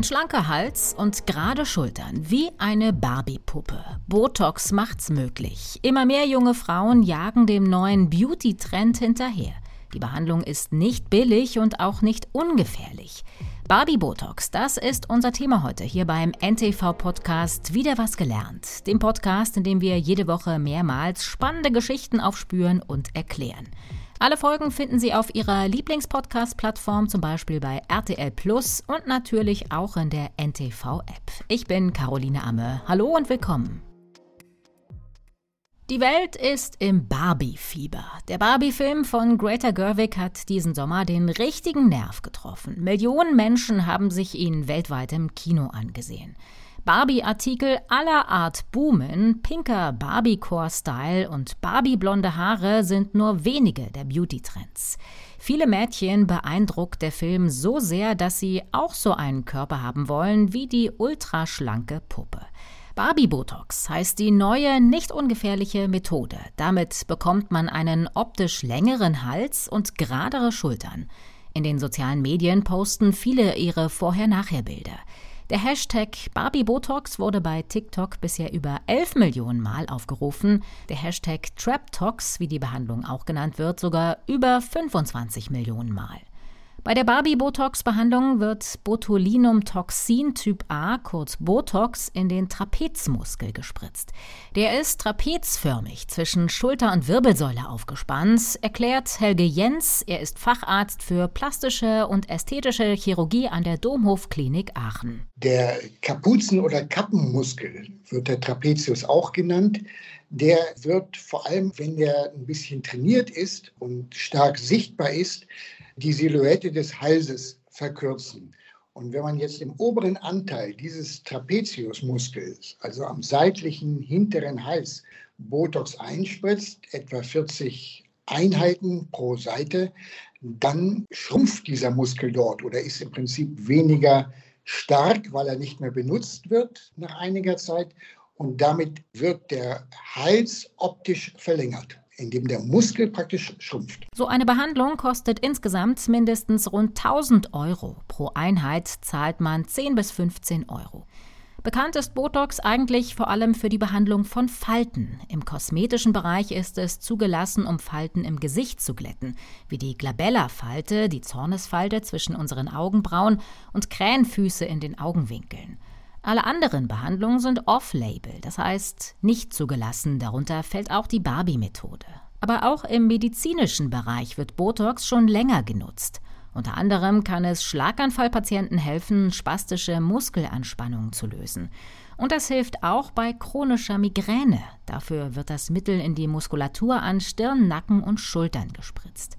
Ein schlanker Hals und gerade Schultern, wie eine Barbie-Puppe. Botox macht's möglich. Immer mehr junge Frauen jagen dem neuen Beauty-Trend hinterher. Die Behandlung ist nicht billig und auch nicht ungefährlich. Barbie Botox, das ist unser Thema heute hier beim NTV Podcast Wieder was gelernt. Dem Podcast, in dem wir jede Woche mehrmals spannende Geschichten aufspüren und erklären. Alle Folgen finden Sie auf Ihrer Lieblingspodcast-Plattform, zum Beispiel bei RTL Plus und natürlich auch in der NTV-App. Ich bin Caroline Amme. Hallo und willkommen. Die Welt ist im Barbie-Fieber. Der Barbie-Film von Greta Gerwig hat diesen Sommer den richtigen Nerv getroffen. Millionen Menschen haben sich ihn weltweit im Kino angesehen. Barbie-Artikel aller Art boomen, pinker Barbie-Core-Style und Barbie-blonde Haare sind nur wenige der Beauty-Trends. Viele Mädchen beeindruckt der Film so sehr, dass sie auch so einen Körper haben wollen wie die ultraschlanke Puppe. Barbie Botox heißt die neue, nicht ungefährliche Methode. Damit bekommt man einen optisch längeren Hals und geradere Schultern. In den sozialen Medien posten viele ihre Vorher-Nachher-Bilder. Der Hashtag Barbie Botox wurde bei TikTok bisher über 11 Millionen Mal aufgerufen. Der Hashtag TrapTox, wie die Behandlung auch genannt wird, sogar über 25 Millionen Mal. Bei der Barbie-Botox-Behandlung wird Botulinumtoxin Typ A, kurz Botox, in den Trapezmuskel gespritzt. Der ist trapezförmig zwischen Schulter und Wirbelsäule aufgespannt, erklärt Helge Jens. Er ist Facharzt für plastische und ästhetische Chirurgie an der Domhof-Klinik Aachen. Der Kapuzen- oder Kappenmuskel wird der Trapezius auch genannt. Der wird vor allem, wenn er ein bisschen trainiert ist und stark sichtbar ist, die Silhouette des Halses verkürzen. Und wenn man jetzt im oberen Anteil dieses Trapeziusmuskels, also am seitlichen hinteren Hals, Botox einspritzt, etwa 40 Einheiten pro Seite, dann schrumpft dieser Muskel dort oder ist im Prinzip weniger stark, weil er nicht mehr benutzt wird nach einiger Zeit. Und damit wird der Hals optisch verlängert in dem der Muskel praktisch schrumpft. So eine Behandlung kostet insgesamt mindestens rund 1000 Euro. Pro Einheit zahlt man 10 bis 15 Euro. Bekannt ist Botox eigentlich vor allem für die Behandlung von Falten. Im kosmetischen Bereich ist es zugelassen, um Falten im Gesicht zu glätten, wie die Glabella-Falte, die Zornesfalte zwischen unseren Augenbrauen und Krähenfüße in den Augenwinkeln. Alle anderen Behandlungen sind off-label, das heißt nicht zugelassen. Darunter fällt auch die Barbie-Methode. Aber auch im medizinischen Bereich wird Botox schon länger genutzt. Unter anderem kann es Schlaganfallpatienten helfen, spastische Muskelanspannungen zu lösen. Und das hilft auch bei chronischer Migräne. Dafür wird das Mittel in die Muskulatur an Stirn, Nacken und Schultern gespritzt.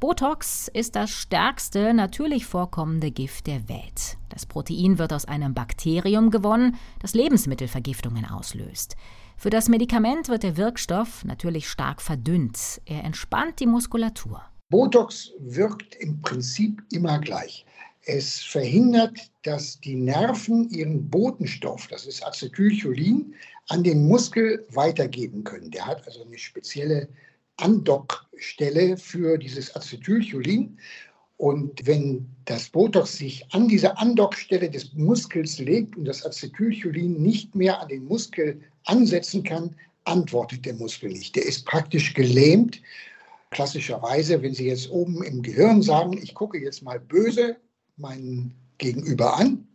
Botox ist das stärkste natürlich vorkommende Gift der Welt. Das Protein wird aus einem Bakterium gewonnen, das Lebensmittelvergiftungen auslöst. Für das Medikament wird der Wirkstoff natürlich stark verdünnt. Er entspannt die Muskulatur. Botox wirkt im Prinzip immer gleich. Es verhindert, dass die Nerven ihren Botenstoff, das ist Acetylcholin, an den Muskel weitergeben können. Der hat also eine spezielle Andockstelle für dieses Acetylcholin. Und wenn das Botox sich an diese Andockstelle des Muskels legt und das Acetylcholin nicht mehr an den Muskel ansetzen kann, antwortet der Muskel nicht. Der ist praktisch gelähmt. Klassischerweise, wenn Sie jetzt oben im Gehirn sagen, ich gucke jetzt mal böse meinen Gegenüber an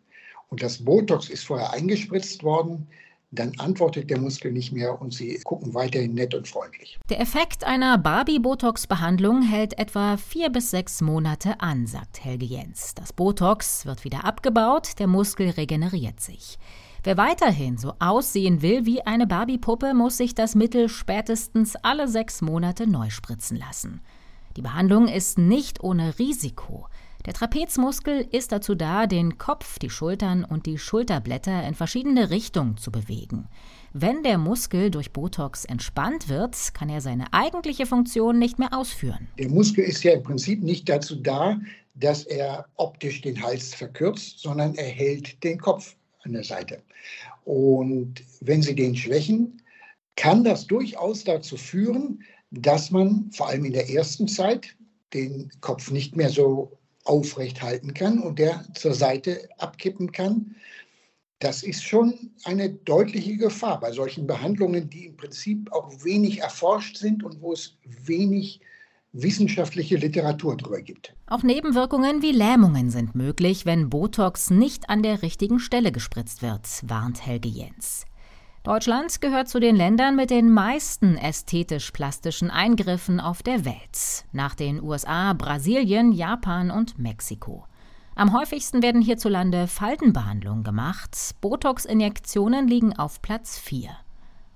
und das Botox ist vorher eingespritzt worden, dann antwortet der Muskel nicht mehr und sie gucken weiterhin nett und freundlich. Der Effekt einer Barbie-Botox-Behandlung hält etwa vier bis sechs Monate an, sagt Helge Jens. Das Botox wird wieder abgebaut, der Muskel regeneriert sich. Wer weiterhin so aussehen will wie eine Barbie-Puppe, muss sich das Mittel spätestens alle sechs Monate neu spritzen lassen. Die Behandlung ist nicht ohne Risiko. Der Trapezmuskel ist dazu da, den Kopf, die Schultern und die Schulterblätter in verschiedene Richtungen zu bewegen. Wenn der Muskel durch Botox entspannt wird, kann er seine eigentliche Funktion nicht mehr ausführen. Der Muskel ist ja im Prinzip nicht dazu da, dass er optisch den Hals verkürzt, sondern er hält den Kopf an der Seite. Und wenn Sie den schwächen, kann das durchaus dazu führen, dass man vor allem in der ersten Zeit den Kopf nicht mehr so aufrecht halten kann und der zur Seite abkippen kann. Das ist schon eine deutliche Gefahr bei solchen Behandlungen, die im Prinzip auch wenig erforscht sind und wo es wenig wissenschaftliche Literatur darüber gibt. Auch Nebenwirkungen wie Lähmungen sind möglich, wenn Botox nicht an der richtigen Stelle gespritzt wird, warnt Helge Jens. Deutschland gehört zu den Ländern mit den meisten ästhetisch-plastischen Eingriffen auf der Welt, nach den USA, Brasilien, Japan und Mexiko. Am häufigsten werden hierzulande Faltenbehandlungen gemacht, Botox-Injektionen liegen auf Platz 4.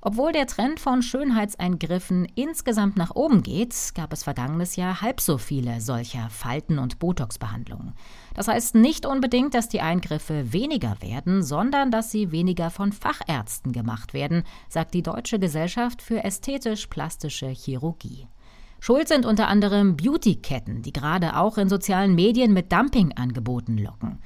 Obwohl der Trend von Schönheitseingriffen insgesamt nach oben geht, gab es vergangenes Jahr halb so viele solcher Falten- und Botox-Behandlungen. Das heißt nicht unbedingt, dass die Eingriffe weniger werden, sondern dass sie weniger von Fachärzten gemacht werden, sagt die Deutsche Gesellschaft für ästhetisch-plastische Chirurgie. Schuld sind unter anderem Beauty-Ketten, die gerade auch in sozialen Medien mit Dumping-Angeboten locken.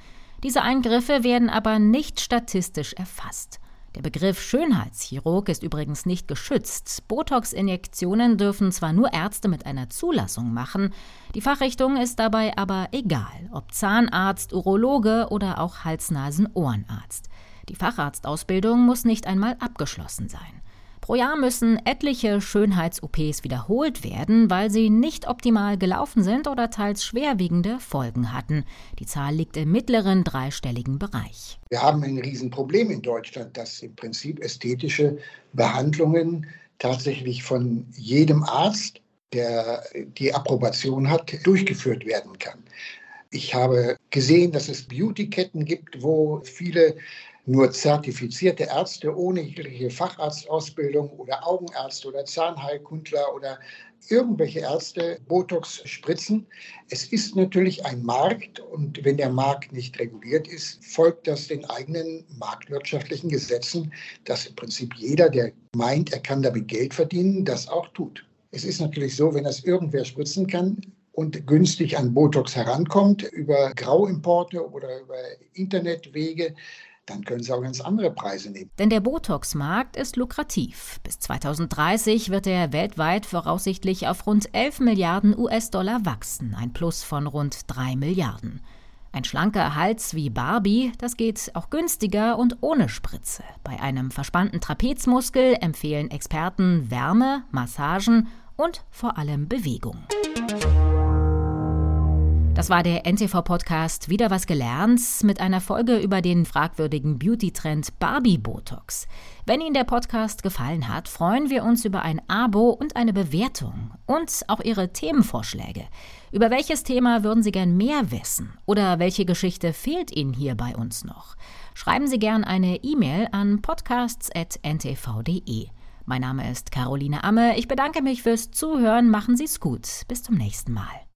Diese Eingriffe werden aber nicht statistisch erfasst. Der Begriff Schönheitschirurg ist übrigens nicht geschützt. Botox-Injektionen dürfen zwar nur Ärzte mit einer Zulassung machen, die Fachrichtung ist dabei aber egal, ob Zahnarzt, Urologe oder auch Hals-Nasen-Ohrenarzt. Die Facharztausbildung muss nicht einmal abgeschlossen sein. Pro Jahr müssen etliche Schönheits-OPs wiederholt werden, weil sie nicht optimal gelaufen sind oder teils schwerwiegende Folgen hatten. Die Zahl liegt im mittleren dreistelligen Bereich. Wir haben ein Riesenproblem in Deutschland, dass im Prinzip ästhetische Behandlungen tatsächlich von jedem Arzt, der die Approbation hat, durchgeführt werden kann. Ich habe gesehen, dass es Beauty-Ketten gibt, wo viele nur zertifizierte Ärzte ohne jegliche Facharztausbildung oder Augenärzte oder Zahnheilkundler oder irgendwelche Ärzte Botox spritzen. Es ist natürlich ein Markt und wenn der Markt nicht reguliert ist, folgt das den eigenen marktwirtschaftlichen Gesetzen, dass im Prinzip jeder, der meint, er kann damit Geld verdienen, das auch tut. Es ist natürlich so, wenn das irgendwer spritzen kann, und günstig an Botox herankommt über Grauimporte oder über Internetwege, dann können Sie auch ganz andere Preise nehmen. Denn der Botox-Markt ist lukrativ. Bis 2030 wird er weltweit voraussichtlich auf rund 11 Milliarden US-Dollar wachsen, ein Plus von rund 3 Milliarden. Ein schlanker Hals wie Barbie, das geht auch günstiger und ohne Spritze. Bei einem verspannten Trapezmuskel empfehlen Experten Wärme, Massagen und vor allem Bewegung. Das war der NTV-Podcast Wieder was gelernt mit einer Folge über den fragwürdigen Beauty-Trend Barbie-Botox. Wenn Ihnen der Podcast gefallen hat, freuen wir uns über ein Abo und eine Bewertung und auch Ihre Themenvorschläge. Über welches Thema würden Sie gern mehr wissen oder welche Geschichte fehlt Ihnen hier bei uns noch? Schreiben Sie gern eine E-Mail an podcasts.ntv.de. Mein Name ist Caroline Amme. Ich bedanke mich fürs Zuhören. Machen Sie es gut. Bis zum nächsten Mal.